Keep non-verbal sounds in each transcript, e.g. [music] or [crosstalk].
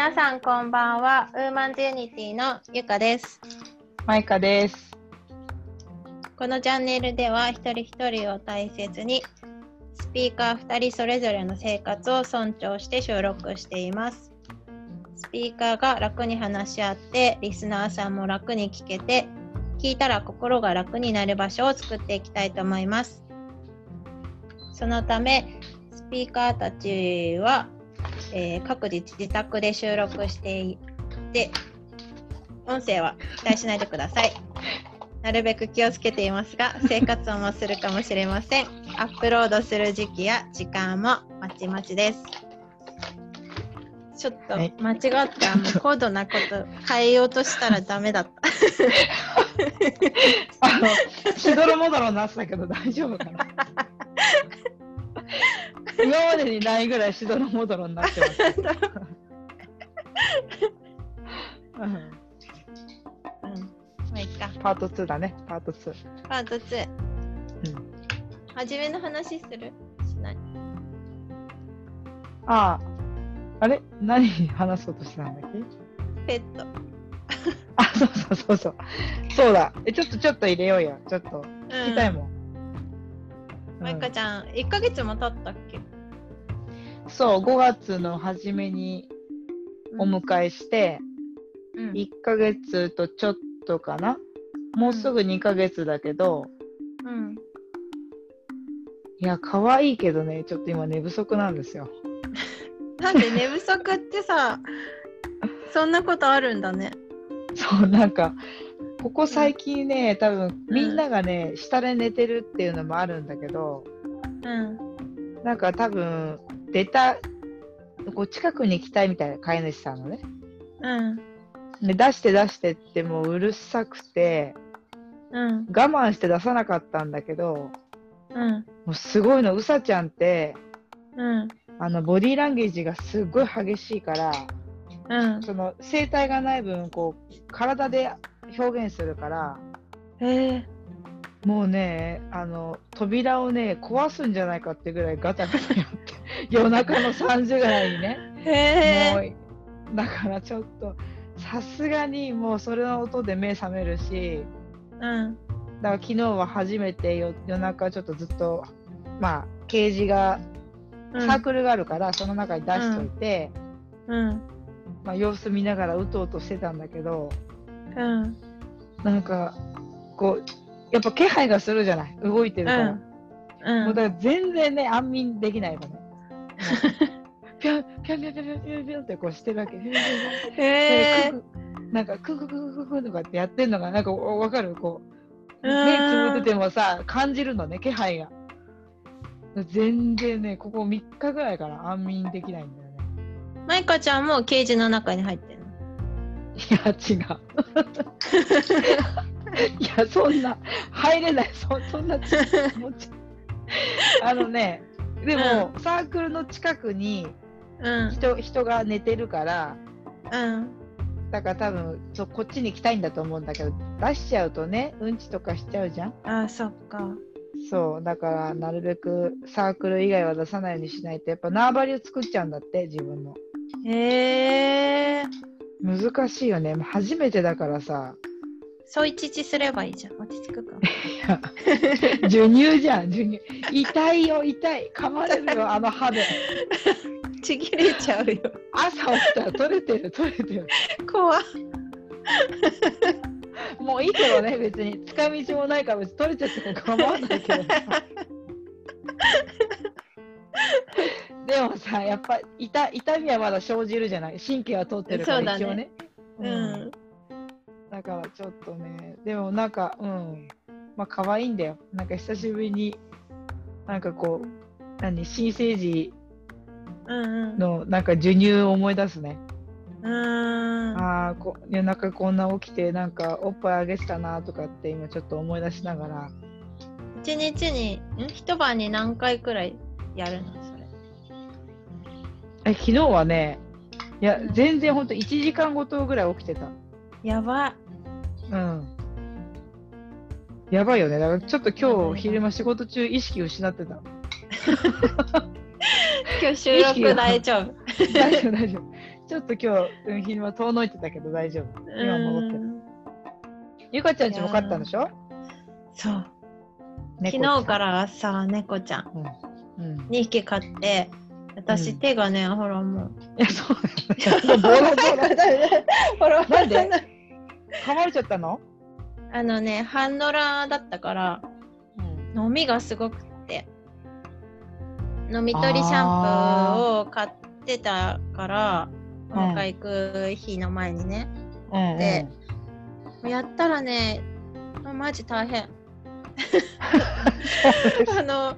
皆さんこんばんは。ウーマンズユニティのゆかです。マイカです。このチャンネルでは一人一人を大切にスピーカー2人それぞれの生活を尊重して収録しています。スピーカーが楽に話し合ってリスナーさんも楽に聞けて聞いたら心が楽になる場所を作っていきたいと思います。そのためスピーカーたちは、えー各自自宅で収録していて音声は期待しないでください。[laughs] なるべく気をつけていますが、生活音もするかもしれません。アップロードする時期や時間もまちまちです。ちょっとはい間違った、もう高度なこと変えようとしたらダメだった。[laughs] あの、しどろもどろになってたけど大丈夫かな [laughs] 今までにないぐらいしどろもどろになってます。うんうん。まあいいか。パート2だね、パート2。パート2。うん初めの話する？しない？ああ、あれ？何話そうとしてたんだっけ？ペット。あ、そうそうそうそう。そうだ。え、ちょっとちょっと入れようよ。ちょっと聞きたいもん。まいかうんちゃん、1ヶ月も経ったっけ？そう、5月の初めにお迎えして、うん1ヶ月とちょっとかな？もうすぐ2ヶ月だけど、うん。いや、可愛いけどね、ちょっと今寝不足なんですよ。なんで寝不足ってさ、そんなことあるんだね。[laughs] そう、なんか、ここ最近ね、多分みんながね、下で寝てるっていうのもあるんだけど、うん。なんか多分、出た、こう近くに行きたいみたいな飼い主さんのね。うん。で出して出してってもううるさくて、うん。我慢して出さなかったんだけど、うん。もうすごいの、うさちゃんって、うん。あのボディーランゲージがすごい激しいから、うん。その声帯がない分こう体で表現するからへえ。もうねあの扉をね壊すんじゃないかってぐらいガタガタやって [laughs] 夜中の3時ぐらいにねへえ。もうだからちょっとさすがにもうそれの音で目覚めるしうん。だから昨日は初めて夜夜中ちょっとずっとまあケージがうんサークルがあるから、その中に出しといて、うん。まあ、様子見ながらうとうとしてたんだけどうん。なんかこうやっぱ気配がするじゃない？動いてるから、うん。もうだから全然ね安眠できないのねもうぴょんぴょんぴょんぴょんぴょんぴょんぴょんってこうしてるわけへえ。でククなんかククククククとかってやってんのがなんかわかるこううん目つぶっててもさ感じるのね気配が全然ねここ3日ぐらいから安眠できないんだよねマイカちゃんもケージの中に入って。いや違う [laughs] いやそんな入れないそそんな [laughs] あのねでも、サークルの近くにうん。人人が寝てるからうん。だから多分そうこっちに来たいんだと思うんだけど出しちゃうとねうんちとかしちゃうじゃんあ、そっか。そうだからなるべくサークル以外は出さないようにしないとやっぱ縄張りを作っちゃうんだって自分のへえ。難しいよね。初めてだからさ。そういちちすればいいじゃん。落ち着くか。[laughs] 授乳じゃん。授乳。痛いよ痛い。噛まれるよあの歯で。ちぎれちゃうよ。朝起きたら取れてる取れてる。怖っ。もういいけどね別に。使い道もないから別に取れちゃっても構わないけどさ [laughs] でもさやっぱ痛痛みはまだ生じるじゃない？神経は通ってるから一応ね。ううん。ん。だからちょっとねでもなんかうん。まあ可愛いんだよ。なんか久しぶりになんかこう何？新生児。のなんか授乳を思い出すね、うーん。ああこ夜中こんな起きてなんかおっぱいあげてたなとかって今ちょっと思い出しながら。一日に、ん？一晩に何回くらいやるのそれ。え昨日はねいやうん。全然ほんと1時間ごとぐらい起きてた。やば。うん。やばいよね。だからちょっと今日昼間仕事中意識失ってた。[laughs] 今日収録大丈夫。大丈夫大丈夫。ちょっと今日、うん、昼間遠のいてたけど大丈夫。今戻ってゆかちゃんちも飼ったんでしょ？そう。猫昨日からさ、猫ちゃん。うん。うん。2匹飼って、私、うん手がね、ほらもう。いや、そうだよね。ボロボロ。ほらなんで？噛まれちゃったの？あのね、ハンドラーだったから、うん。飲みがすごくって。飲み取りシャンプーを買ってたから、ん今回行く日の前にね。うん、でやったらね、マジ大変。[laughs] あの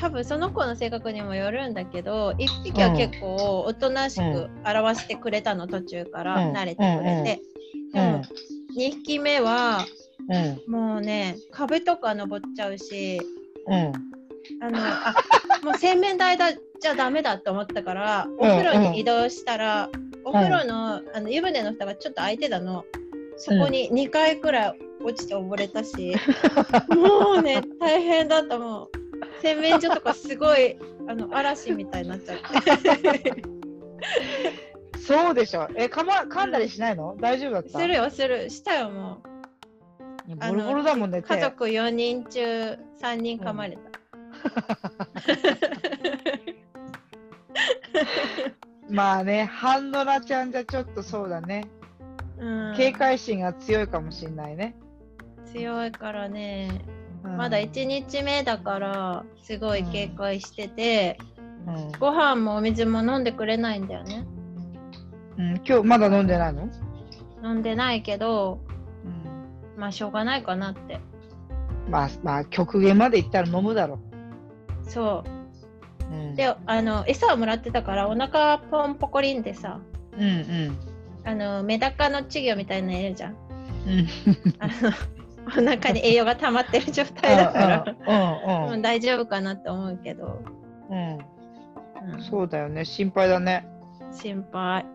多分その子の性格にもよるんだけど1匹は結構おとなしく表してくれたの途中からうん。慣れてくれて、でも2匹目はうん。もうね壁とか登っちゃうしうん。あのあもう洗面台だじゃダメだと思ったからお風呂に移動したら、お風呂のあの湯船の蓋がちょっと開いてたの。そこに2回くらい落ちて溺れたし、もうね大変だったもう洗面所とかすごいあの嵐みたいになっちゃって。[laughs] そうでしょ。え、噛ま、噛んだりしないの？大丈夫だった？するよする。したよもいやボロボロだもんね、家族4人中3人噛まれた、[laughs] まあね、ハンドラちゃんじゃちょっとそうだね。うん。警戒心が強いかもしんないね。強いからね。うんまだ1日目だからすごい警戒してて、うん。ご飯もお水も飲んでくれないんだよね。うん、今日まだ飲んでないの、飲んでないけどうん、まあしょうがないかなって。まあ、まあ、極限までいったら飲むだろ。そう。うん、であの餌をもらってたからお腹ポンポコリンでさうんうん。あのメダカの稚魚みたいなのいるじゃん。うん。あのお腹に栄養が溜まってる状態だからうん大丈夫かなって思うけど、うん。うんうん、そうだよね。心配だね。心配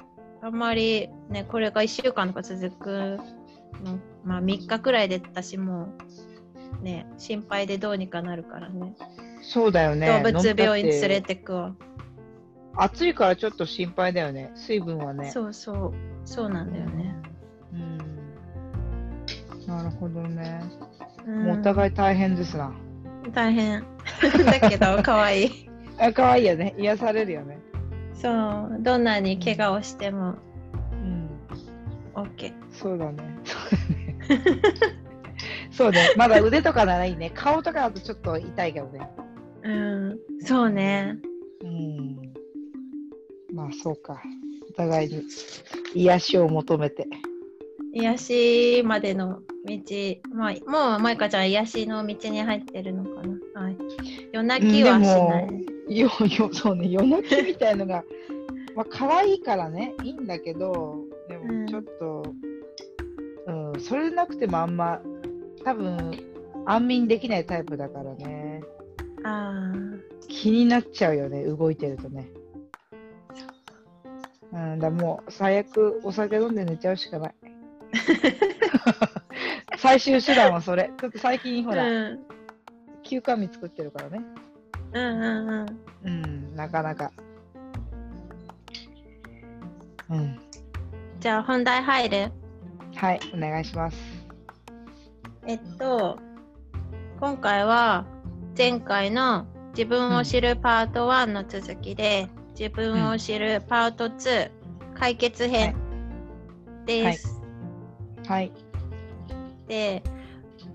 あんまりねこれが1週間とか続くのまあ3日くらいでったしもうね心配でどうにかなるからねそうだよね。動物病院連れて。てくわ暑いからちょっと心配だよね。水分はね。そうそうそうなんだよね、うん。なるほどね。うんもうお互い大変ですな。大変 [laughs] だけど可愛いあ、可愛いよね。癒されるよね。そうどんなに怪我をしてもうん。OK そうだね。そうだね。そうね。まだ腕とかならいいね。顔とかだとちょっと痛いけどね。うんそうねうん。まあそうか。お互いに癒しを求めて。癒しまでの道、まあ、もうマイカちゃん癒しの道に入ってるのかな。はい、夜泣きはしない。よ、よ、そうね。夜泣きみたいのが、まあ可愛いからね、いいんだけど、でうんもちょっと、うん、それなくてもあんま、多分、安眠できないタイプだからね。あ気になっちゃうよね、動いてるとね。うん、だもう最悪お酒飲んで寝ちゃうしかない。[laughs] 最終手段はそれ。ちょっと最近あ、ほら、うん、休館日作ってるからね。うんうんうん。うん、なかなか。うん、じゃあ本題入る？はい、お願いします。えっと、今回は前回の自分を知るパート1の続きで、自分を知るパート2解決編です。はい。で、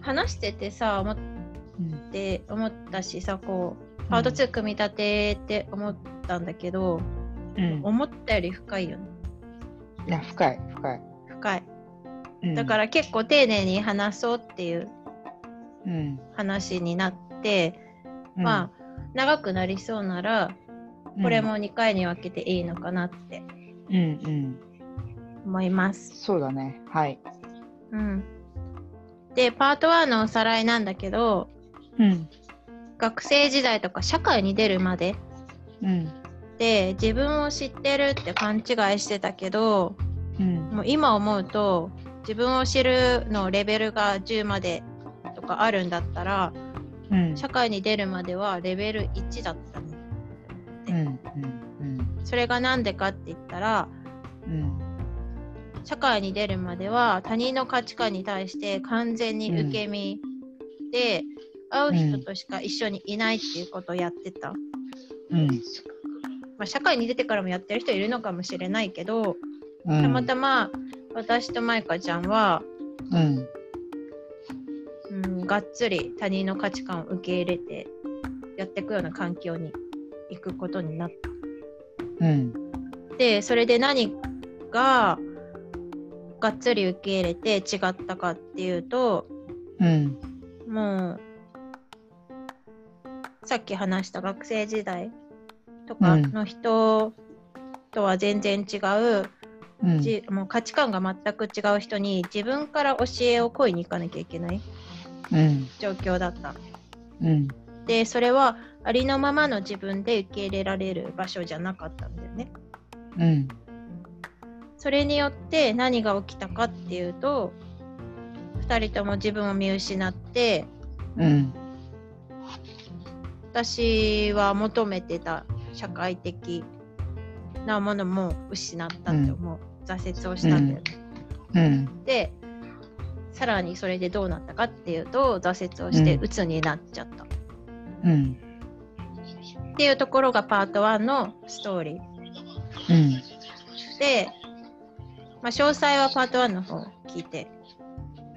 話しててさ、思っうん、て思ったしさ、こう、パート2組み立てって思ったんだけど、うん、思ったより深いよね。いや、深い、深い。深い。うん、だから結構丁寧に話そうっていううん、話になって、うん、まあ長くなりそうならうんこれも2回に分けていいのかなってうん、うん、思います。そうだね。はい。うん、でパート1のおさらいなんだけどうん、学生時代とか社会に出るまでうん、で自分を知ってるって勘違いしてたけどうん、もう今思うと自分を知るのレベルが10までとかあるんだったらうん、社会に出るまではレベル1だったの。うん、うん、それが何でかって言ったらうん。社会に出るまでは他人の価値観に対して完全に受け身で、会う人としか一緒にいないっていうことをやってた、うん。まあ、社会に出てからもやってる人いるのかもしれないけど、うん。たまたま私とマイカちゃんは、うん。うん、がっつり他人の価値観を受け入れてやっていくような環境に行くことになった。うん。でそれで何ががっつり受け入れて違ったかっていうとうん。もうさっき話した学生時代とかの人とは全然違う、うん。じもう価値観が全く違う人に自分から教えを請いに行かなきゃいけないうん。状況だった。うん。でそれはありのままの自分で受け入れられる場所じゃなかったんだよね。うん。それによって何が起きたかっていうと2人とも自分を見失ってうん。私は求めてた社会的なものも失ったって思う、挫折をしたんだよね。うん。でさらにそれでどうなったかっていうと挫折をしてうん鬱になっちゃった、うん。っていうところがパート1のストーリーうん。で、まあ、詳細はパート1の方を聞いて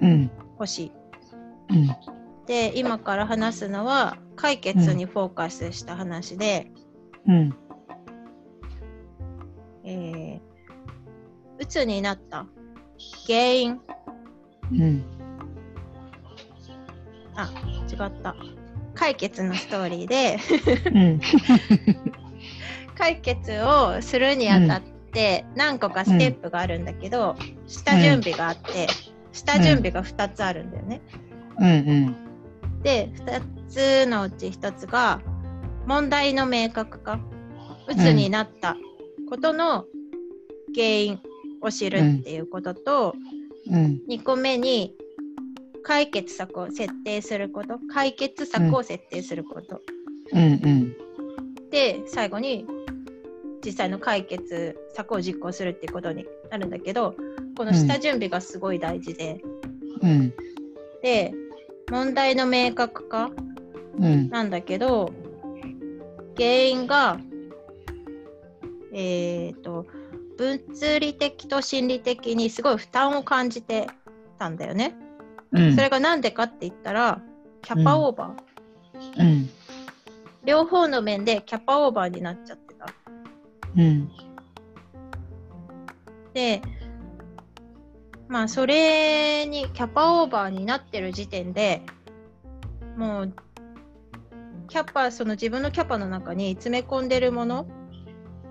うん。ほしい。うん。で今から話すのは解決にフォーカスした話で、うん。えー、鬱になった原因うん。あ違った解決のストーリーでうん。[laughs] 解決をするにあたって何個かステップがあるんだけど、下準備があって下準備が2つあるんだよね。うん。で2つのうち1つが問題の明確化鬱になったことの原因を知るっていうことと、うん。2個目に解決策を設定すること解決策を設定すること、うん。うん。で最後に実際の解決策を実行するっていうことになるんだけどこの下準備がすごい大事で、うん。で問題の明確化うん。なんだけど原因がえっ、と物理的と心理的にすごい負担を感じてたんだよね。うん。それが何でかって言ったらキャパオーバー、うん。両方の面でキャパオーバーになっちゃっ。うん。でまあそれにキャパオーバーになってる時点でもうキャパその自分のキャパの中に詰め込んでるもの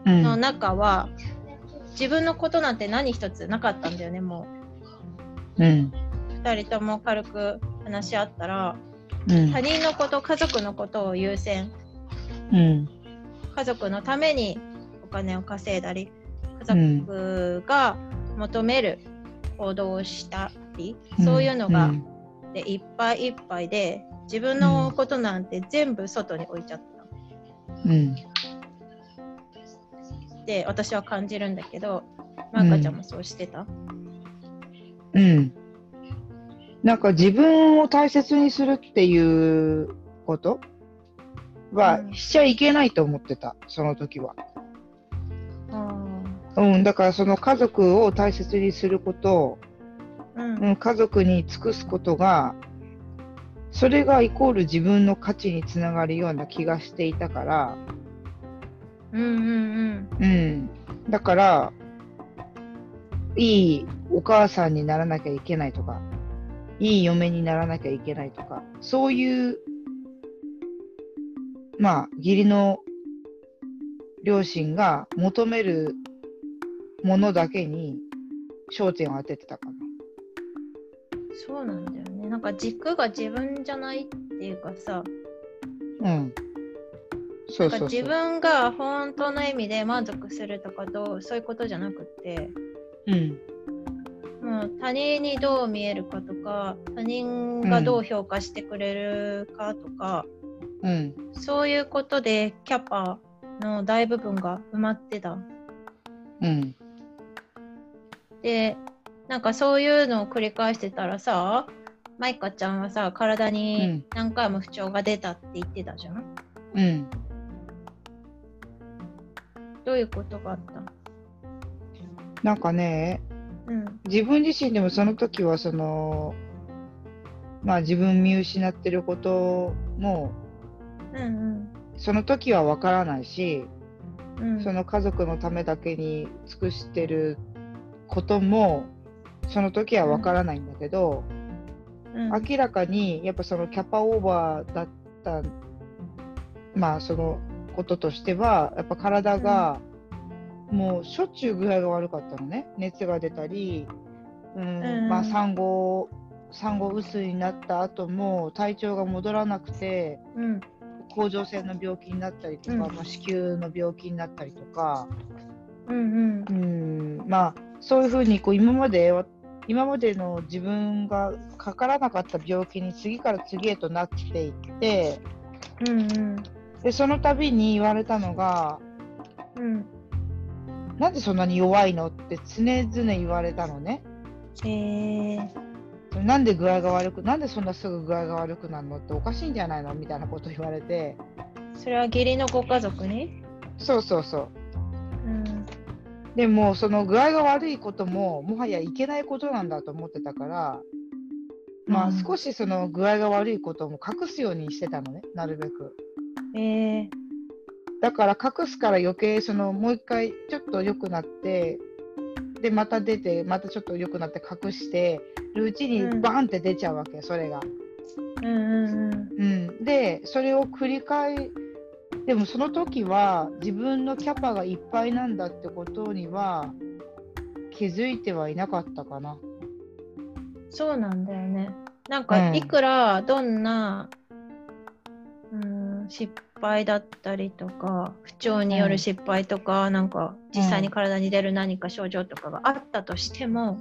うん。の中は、自分のことなんて何一つなかったんだよねもうん。う2人とも軽く話し合ったらうん。他人のこと家族のことを優先うん。家族のためにお金を稼いだり家族が求める行動をしたり、そういうのが、うん。でいっぱいいっぱいで自分のことなんて全部外に置いちゃった。うん。って私は感じるんだけどまかちゃんもそうしてた、うん。なんか自分を大切にするっていうことはうん。しちゃいけないと思ってた、その時は。あうん、だからその家族を大切にすること、ーうん。うん、家族に尽くすことが、それがイコール自分の価値につながるような気がしていたから、うんうん。うん。だから、いいお母さんにならなきゃいけないとか、いい嫁にならなきゃいけないとか、そういう、まあ、義理の両親が求めるものだけに焦点を当ててたかな。そうなんだよねなんか軸が自分じゃないっていうかさうん。そうなんかそう。自分が本当の意味で満足するとかどうそういうことじゃなくってうん。もう他人にどう見えるかとか他人がどう評価してくれるかとか、うん。そういうことでキャパの大部分が埋まってた。うん。で、なんかそういうのを繰り返してたらさ、マイカちゃんはさ、体うんに何回も不調が出たって言ってたじゃん？うん。どういうことがあった？なんかね、うん。自分自身でもその時はその、まあ自分見失ってることも、うんその時はわからないし、うん。うん、その家族のためだけに尽くしてることも、その時はわからないんだけど、うん、明らかにやっぱそのキャパオーバーだったまあそのこととしてはやっぱ体がもうしょっちゅう具合が悪かったのね。熱が出たり、うんうんまあ産後産後薄になった後も体調が戻らなくてうん。甲状腺の病気になったりとか、うん。まあ、子宮の病気になったりとか、うんうん。うんまあそういうふうにこう今までは今までの自分がかからなかった病気に次から次へとなっていってうんうん。でその度に言われたのがうん。なんでそんなに弱いのって常々言われたのねえー、なんで具合が悪くなんでそんなすぐ具合が悪くなるのっておかしいんじゃないのみたいなこと言われてそれは義理のご家族に？そうそうそううん。でもその具合が悪いことももはやいけないことなんだと思ってたからまあうん。少しその具合が悪いことも隠すようにしてたのねなるべく。えー、だから隠すから余計そのもう一回ちょっと良くなってでまた出てまたちょっと良くなって隠してるうちにうん。バーンって出ちゃうわけ、それが。うんうんうん、でそれを繰り返でもその時は自分のキャパがいっぱいなんだってことには気づいてはいなかったかな。そうなんだよね。なんうんかいくらどんな、うん、失敗だったりとか不調による失敗とか、なんか実際に体に出る何か症状とかがあったとしても、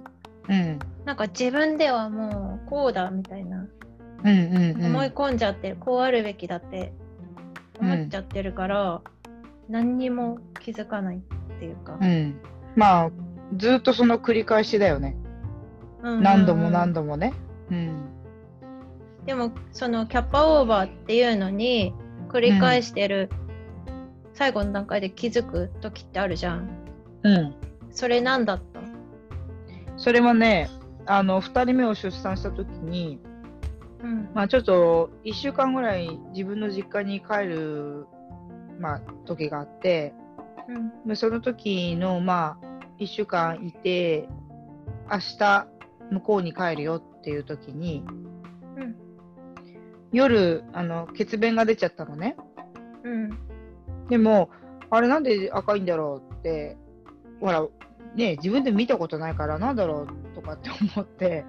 うんなんか自分ではもうこうだみたいな、うんうんうん思い込んじゃってこうあるべきだって思っちゃってるから、何にも気づかないっていうか、うん、まあずっとその繰り返しだよね。何度も何度度もね。うんでもそのキャパオーバーっていうのに繰り返してる、最後の段階で気づく時ってあるじゃん。うんそれ何だった？それはね、あの2人目を出産した時に、うん。まあ、ちょっと1週間ぐらい自分の実家に帰る、まあ、時があって、うん。でその時の、まあ、1週間いて、明日向こうに帰るよっていう時に、うん。夜あの血便が出ちゃったのね。うん。でも、あれなんで赤いんだろうって、ほら、ね、自分で見たことないから、なんだろうとかって思って、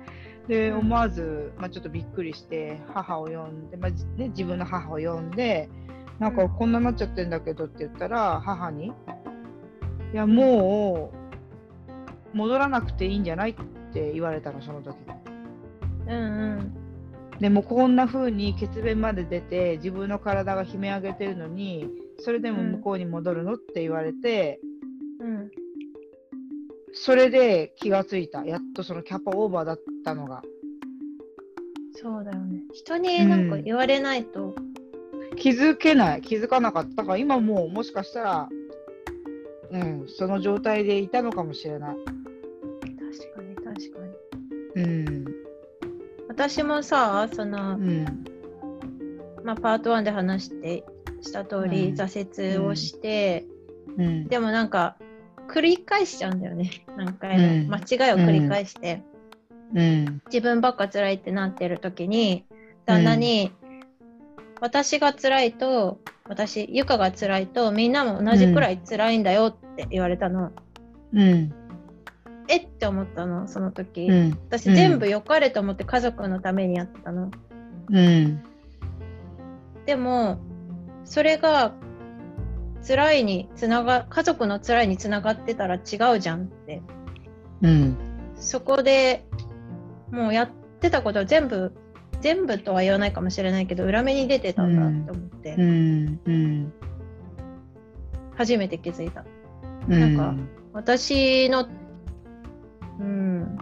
で、うん思わず、まあ、ちょっとびっくりして、母を呼んで、まあじね、自分の母を呼んで、なんかうんこんなになっちゃってんだけどって言ったら、母に、いや、もう、戻らなくていいんじゃないって言われたの、その時うん。うん。でもこんな風に血便まで出て自分の体が悲鳴上げてるのにそれでも向こうに戻るのって言われて、うん。それで気がついた。やっとそのキャパオーバーだったのが。そうだよね。人になんか言われないと、気づけない。気づかなかっただから今もうもしかしたらうんその状態でいたのかもしれない。確かに確かに。うん。私もさ、その、うん。まあ、パート1で話してした通り、うん。挫折をして、うん。でもなんか繰り返しちゃうんだよね。何回も、うん。間違いを繰り返して、うん。自分ばっか辛いってなってる時に旦那に、私が辛いと私ゆかが辛いとみんなも同じくらい辛いんだよって言われたの、うん。えって思ったのその時、うん。私全部良かれと思って家族のためにやってたのうん。でもそれが辛いにつなが家族の辛いにつながってたら違うじゃんって。うん。そこでもうやってたことは全部全部とは言わないかもしれないけど裏目に出てたんだって思って、うん。うん。初めて気づいた。うん。なんか私の、うん、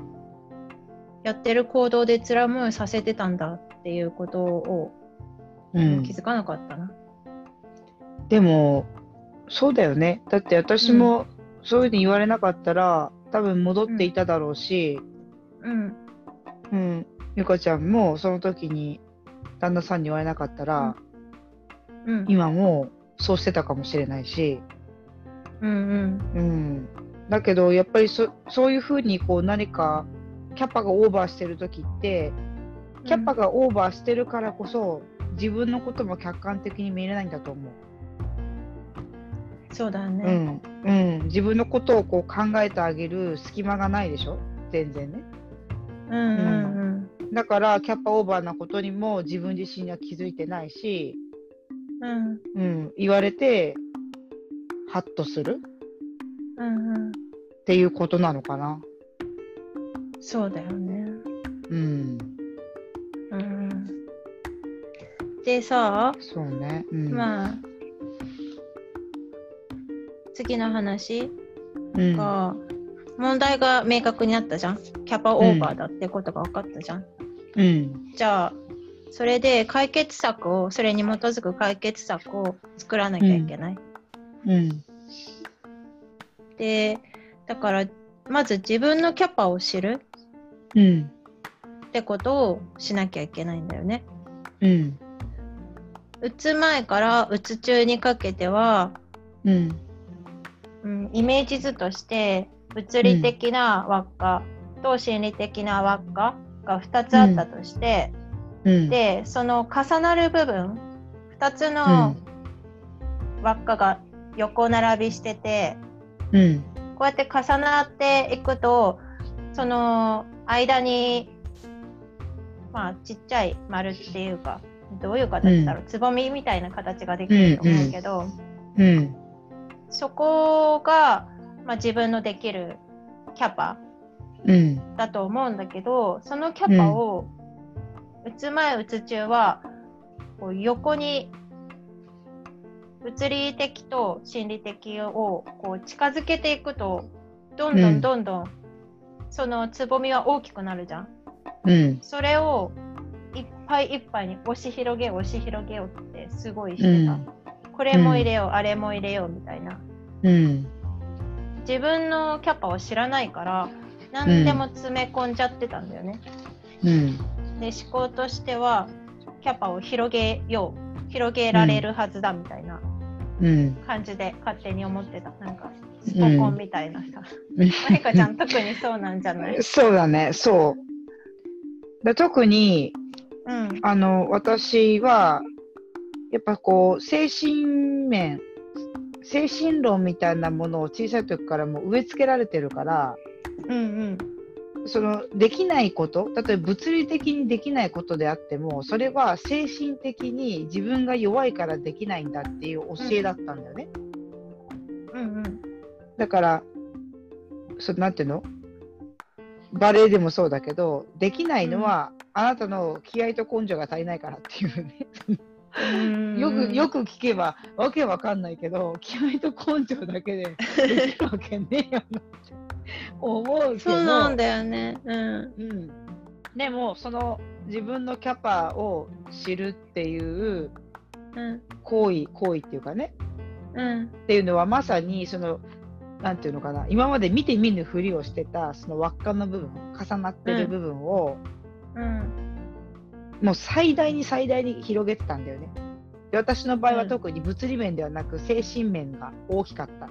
やってる行動で辛い思いさせてたんだっていうことをうん。気づかなかったな。でもそうだよね。だって私もそういうふうに言われなかったら多分戻っていただろうし、うん、うん。ゆかちゃんもその時に旦那さんに言われなかったら、うん、今もそうしてたかもしれないし、うん、うん、うん、だけどやっぱりそそういうふうにこう何かキャパがオーバーしてる時ってキャパがオーバーしてるからこそ自分のことも客観的に見れないんだと思う。そうだね。うんうん、自分のことをこう考えてあげる隙間がないでしょ？全然ね。うん、うん、だからキャパオーバーなことにも自分自身には気づいてないし、うん、うん、うん、言われてハッとするうん、うん、っていうことなのかな。そうだよね。うん、うん。でさ、そうね。うん、まあ、次の話。うん、が、問題が明確になったじゃん。キャパオーバーだってことが分かったじゃん。うん、じゃあ、それで解決策を、それに基づく解決策を作らなきゃいけない。うん、で、だから、まず自分のキャパを知る。うん、ってことをしなきゃいけないんだよね。うん、打つ前から打つ中にかけては、うん、うん、イメージ図として物理的な輪っかと心理的な輪っかが2つあったとして、うん、でその重なる部分2つの輪っかが横並びしててうん、こうやって重なっていくとその間にまあちっちゃい丸っていうかどういう形だろう、つぼみみたいな形ができると思うけど、うん、そこが、まあ、自分のできるキャパうん、だと思うんだけどそのキャパを打つ前打つ中はこう横に物理的と心理的をこう近づけていくとどんどうんんどんどんそのつぼみは大きくなるじゃん。うん、それをいっぱいいっぱいに押し広げ押し広げようってすごいしてた。これも入れよう、あれも入れようみたいな。うん、自分のキャパを知らないから何でも詰め込んじゃってたんだよね。うん、で思考としてはキャパを広げよう広げられるはずだみたいなうん、感じで勝手に思ってた。なんかスポコンみたいな。さ、うんまゆかちゃん特にそうなんじゃない？[laughs] そうだね、そう。だ特にうん。あの私はやっぱこう精神面精神論みたいなものを小さい時からもう植え付けられてるからうんうんそのできないこと例えば物理的にできないことであってもそれは精神的に自分が弱いからできないんだっていう教えだったんだよね。うんうんだからそなんていうの？バレエでもそうだけどできないのは、あなたの気合と根性が足りないからっていうね。うん。よくよく聞けばわけわかんないけど気合と根性だけでできるわけねえよなって思うけど。そうなんだよね。うん。うん、でもその自分のキャパを知るっていううん。行為行為っていうかね。うん。っていうのはまさにそのなんていうのかな。今まで見て見ぬふりをしてたその輪っかの部分重なってる部分を、うんもう最大に最大に広げてたんだよね。で私の場合はうん。特に物理面ではなく精神面が大きかった。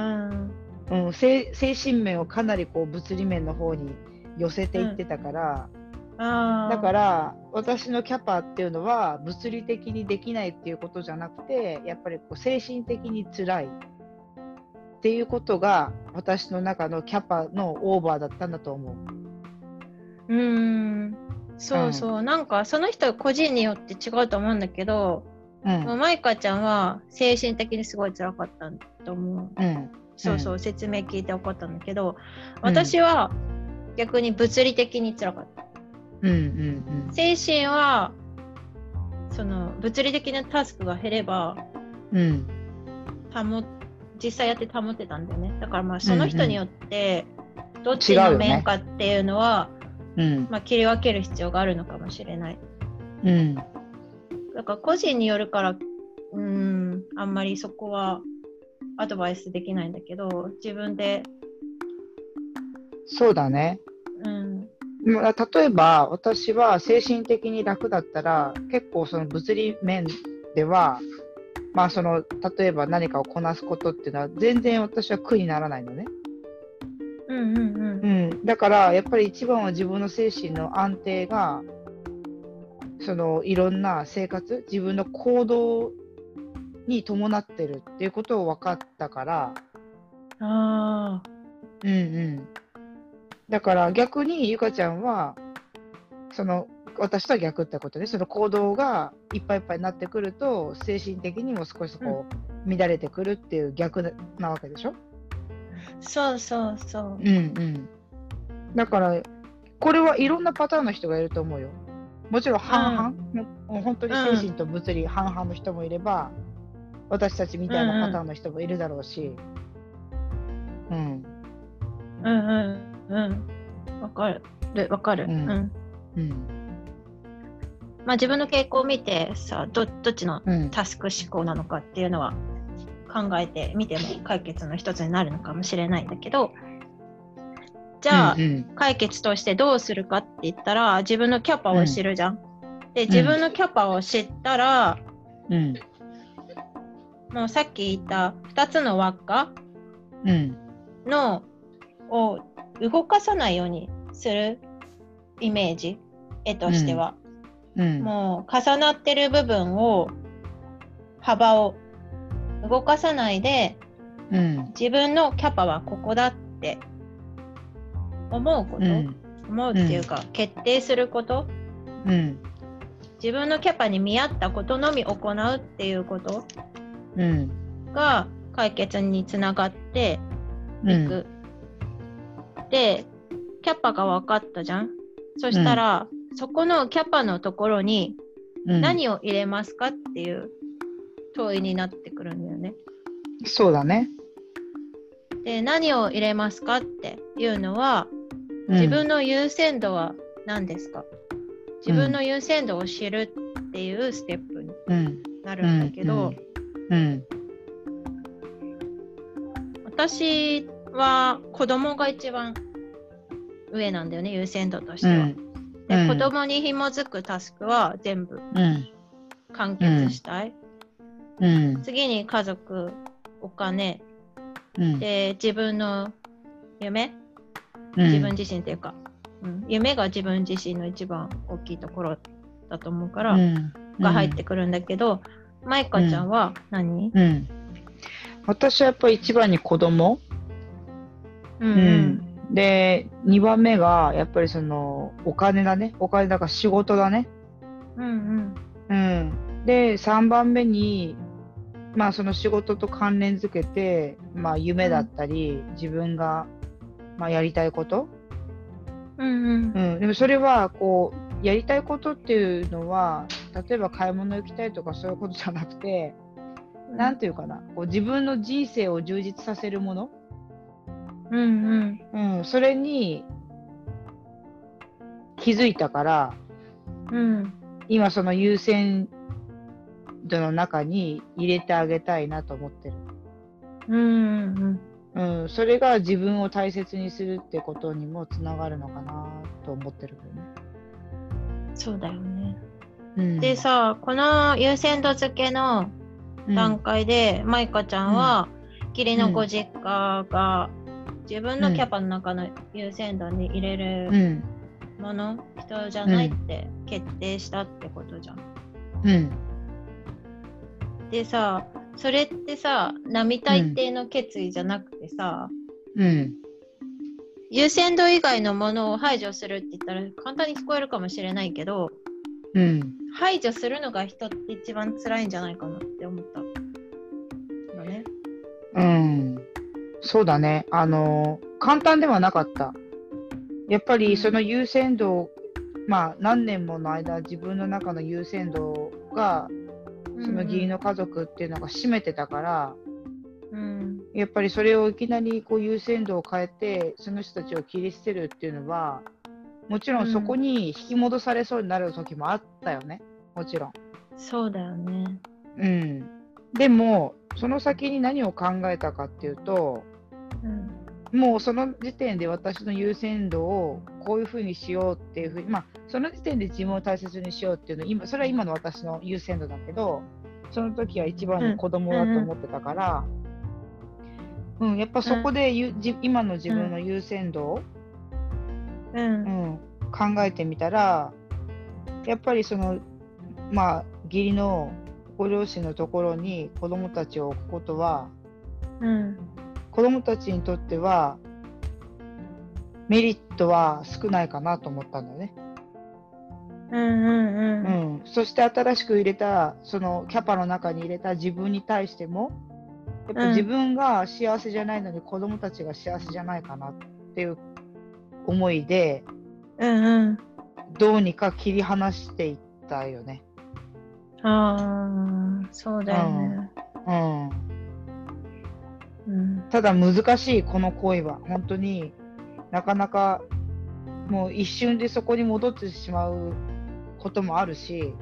うん。うん、精精神面をかなりこう物理面の方に寄せていってたから、あだからら私のキャパっていうのは物理的にできないっていうことじゃなくてやっぱりこう精神的に辛い。っていうことが私の中のキャパのオーバーだったんだと思う。うんそうそう、なんかその人個人によって違うと思うんだけど、うん。まあマイカちゃんは精神的にすごい辛かったと思う。うん。そうそう、説明聞いて分かったんだけど、私は逆に物理的に辛かった。うんうん精神は、その物理的なタスクが減れば、うん。うん保実際やって保ってたんだよね。だからまあその人によってどっちの面かっていうのは、うん。まあ、切り分ける必要があるのかもしれないうん。だから個人によるからうんあんまりそこはアドバイスできないんだけど自分でそうだね。うんまあ例えば、私は精神的に楽だったら、結構その物理面では、まあその、例えば何かをこなすことっていうのは、全然私は苦にならないのね。うんうんうん。うん。だから、やっぱり一番は自分の精神の安定が、その、いろんな生活、自分の行動に伴ってるっていうことを分かったから、ああうんうん。だから逆にゆかちゃんは、その私とは逆ってことで、その行動がいっぱいいっぱいになってくると、精神的にも少しこう、乱れてくるっていう逆ななわけでしょそうそうそううんうん。だから、これはいろんなパターンの人がいると思うよ。もちろん半々、もうもう本当に精神と物理半々の人もいれば、私たちみたいなパターンの人もいるだろうし、うん。うんうんうんわかるわかる、ううんんうん。まあ、自分の傾向を見てさどどっちのうん。タスク思考なのかっていうのは考えてみても解決の一つになるのかもしれないんだけどじゃあ、うんうん。解決としてどうするかって言ったら自分のキャパを知るじゃん。で自分のキャパを知ったら、うん。もうさっき言った2つの輪っかうん。のを動かさないようにするイメージ絵としては、うん。もう重なってる部分を幅を動かさないでうん。自分のキャパはここだって思うこと、うん。思うっていうか、決定することうん。自分のキャパに見合ったことのみ行うっていうことうん。が解決につながってうん。いく。でキャパが分かったじゃん？そしたら、そこのキャパのところにうん。何を入れますかっていう問いになってくるんだよね。そうだね。で何を入れますかっていうのはうん。自分の優先度は何ですか、自分の優先度を知るっていうステップにうん。なるんだけど、うん。私は子供が一番上なんだよね優先度としては。うん。で、うん。子供に紐づくタスクは全部うん。完結したい。うん。次に家族お金。うん。で自分の夢？うん。自分自身っていうか、うん、夢が自分自身の一番大きいところだと思うから、うん。が入ってくるんだけど、マイカちゃんは何、うん。私はやっぱり一番に子供。うん。うん。で2番目がやっぱりそのお金だね。お金だから仕事だね。うんうん。うん。で3番目にまあその仕事と関連づけてまあ夢だったり、自分がまあやりたいこと。うんうん。うん、でもそれはこうやりたいことっていうのは例えば買い物行きたいとかそういうことじゃなくて何ていうかなこう自分の人生を充実させるもの、うんうん。うん、それに気づいたからうん。今その優先度の中に入れてあげたいなと思ってる、うんうんうん、それが自分を大切にするってことにもつながるのかなと思ってるけどね。そうだよね。うん、でさこの優先度付けのうん、段階で、マイカちゃんは、義理のご実家が自分のキャパの中の優先度に入れるうん。もの、人じゃないって決定したってことじゃん。うんでさそれってさ並大抵の決意じゃなくてさ、うん優先度以外のものを排除するって言ったら簡単に聞こえるかもしれないけどうん排除するのが人って一番辛いんじゃないかなって思ったのね。うん、そうだね。あの、簡単ではなかった。やっぱりその優先度を、まあ何年もの間自分の中の優先度が、その義理の家族っていうのが占めてたから、うん。やっぱりそれをいきなりこう優先度を変えてその人たちを切り捨てるっていうのはもちろんそこに引き戻されそうになる時もあったよね。もちろん。そうだよね。うん、でもその先に何を考えたかっていうとうんもうその時点で私の優先度をこういうふうにしようっていうふうにまあその時点で自分を大切にしようっていうの今それは今の私の優先度だけどその時は一番の子供だと思ってたから、うんやっぱそこでゆ、じ今の自分の優先度を、ううん。ん、考えてみたらやっぱりそのまあ義理のご両親のところに子供たちを置くことはうん子供たちにとってはメリットは少ないかなと思ったんだよね。うんうんうんうん、そして新しく入れたそのキャパの中に入れた自分に対してもやっぱうん自分が幸せじゃないのに子供たちが幸せじゃないかなっていう思いでうんうんどうにか切り離していったよね。ああそうだよね。うん、うんただ難しいこの行為は。本当になかなかもう一瞬でそこに戻ってしまうこともあるし、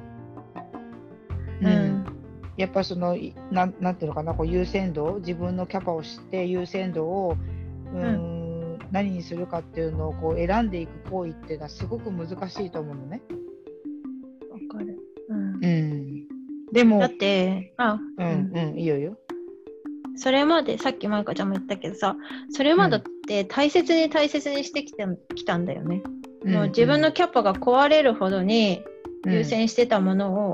うん。やっぱそのいなんなんていうのかなこう優先度自分のキャパを知って優先度をうーん、何にするかっていうのをこう選んでいく行為っていうのはすごく難しいと思うのね。わかる。うん。うん、でもだってあうん。うん。いいよいいよ。それまでさっきマイカちゃんも言ったけどさそれまでって大切に大切にしてきてきたんだよね。もう自分のキャパが壊れるほどに優先してたものを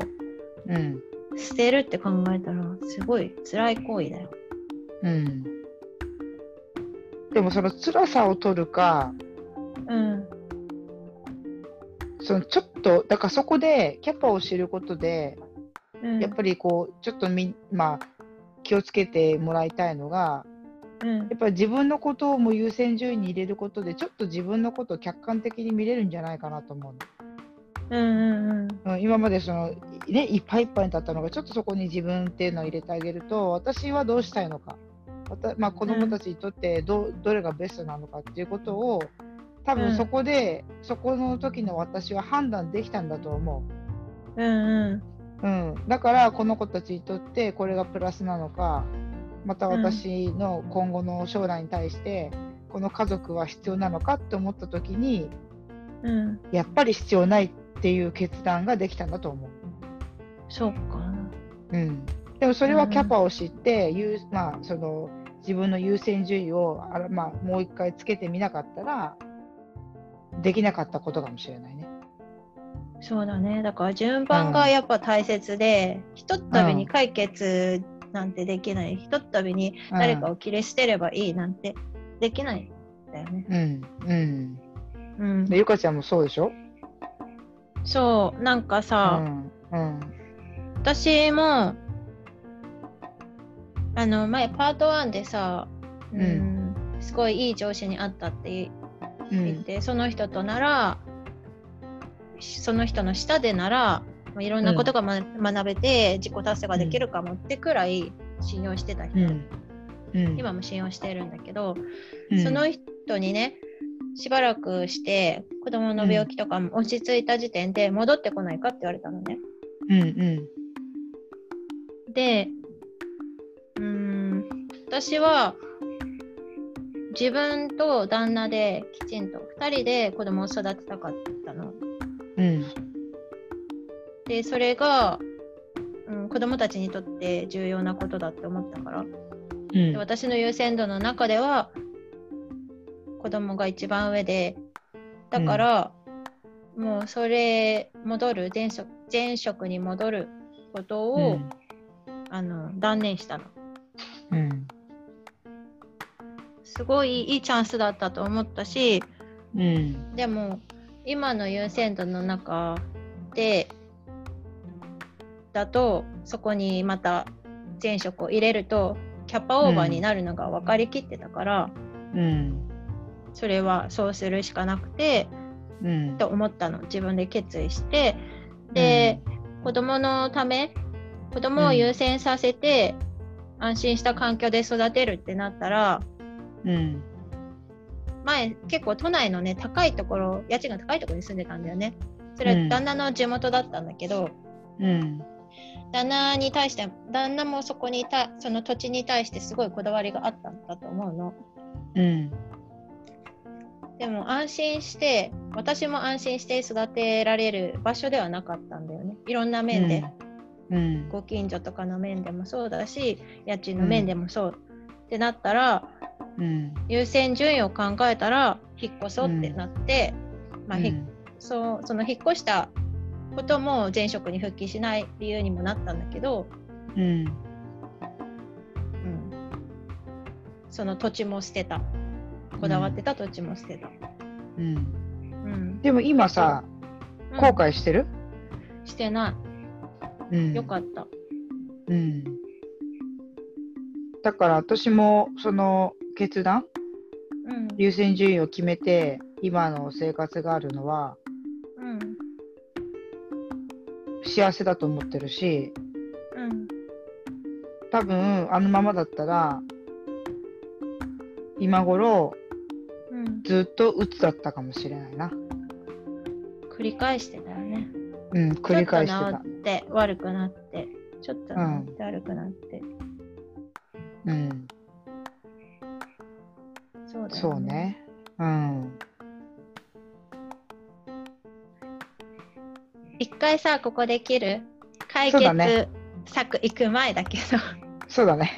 うんうん。捨てるって考えたらすごい辛い行為だよ。うん。でもその辛さを取るかうん。そのちょっとだからそこでキャパを知ることでうん、やっぱりこうちょっとみまあ気をつけてもらいたいのがうん。やっぱり自分のことをもう優先順位に入れることでちょっと自分のことを客観的に見れるんじゃないかなと思ううんうんうん。の、うん、今までその、ね、いっぱいいっぱいにだったのがちょっとそこに自分っていうのを入れてあげると私はどうしたいのか。まあ、子どもたちにとってど,、どれがベストなのかっていうことを多うん。分そこで、そこの時の私は判断できたんだと思う。うんうんうん、だからこの子たちにとってこれがプラスなのかまた私の今後の将来に対してこの家族は必要なのかって思った時にうんやっぱり必要ないっていう決断ができたんだと思そうか。う。うん、でもそれはキャパを知って、優まあ、その自分の優先順位をあら、まあ、もう一回つけてみなかったらできなかったことかもしれないね。そうだね。だから順番がやっぱ大切で、ひとったびに解決なんてできない。ひとったびに誰かを切り捨てればいいなんてできないんだよね。うん。うん、うん。で。ゆかちゃんもそうでしょ、そう、なんかうさ、ん。うん。私も、あの、前パート1でさ、うん。うんすごいいい上司に会ったってうん。言って、その人となら、その人の下でなら、まあいろんなことが、ま学べて自己達成ができるかもってくらい信用してた人、今も信用してるんだけど、うん。その人にねしばらくして子供の病気とかも落ち着いた時点で戻ってこないかって言われたのね。うんうん。でうーん私は自分と旦那できちんと2人で子供を育てたかった。の。うん。でそれが、うん、子供たちにとって重要なことだって思ったから。うん。で私の優先度の中では子供が一番上でだから、もうそれ戻る前職前職に戻ることを、あの断念したの。うん。すごいいいチャンスだったと思ったしうん。でも今の優先度の中でだとそこにまた前職を入れるとキャパオーバーになるのが分かりきってたから、うんそれはそうするしかなくてうんと思ったの。自分で決意して。で、子供のため子供を優先させて、安心した環境で育てるってなったらうん。前結構都内のね高いところ家賃が高いところに住んでたんだよね。それうん。は旦那の地元だったんだけど、うん。旦那に対して旦那もそこにいたその土地に対してすごいこだわりがあったんだと思うの。うん。でも安心して私も安心して育てられる場所ではなかったんだよね。いろんな面で、うん。ご近所とかの面でもそうだし家賃の面でもそう、ってなったらうん。優先順位を考えたら引っ越そうってなって、まあひそうその引っ越したことも前職に復帰しない理由にもなったんだけど、うん。うん、その土地も捨てた。こだわってた土地も捨てた、うん。うん。でも今さ、うん。後悔してる？してなうん。いよかった、うん。だから私もその決断、うん。優先順位を決めて今の生活があるのはうん。幸せだと思ってるし、うん。多分あのままだったら今頃うん、ずっと鬱だったかもしれないな。繰り返してたよね。うん、繰り返してた。ちょっと。治って悪くなってちょっと治って悪くなって、うん、そうだよねそうね。うん。一回さここで切る？解決ね策行く前だけどそうだね。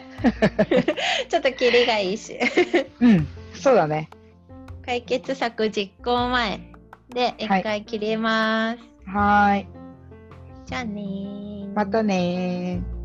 [laughs] ちょっと切りがいいし [laughs] うん、そうだね。解決策実行前で一はい回切ります、はーい。じゃあねーまたねー。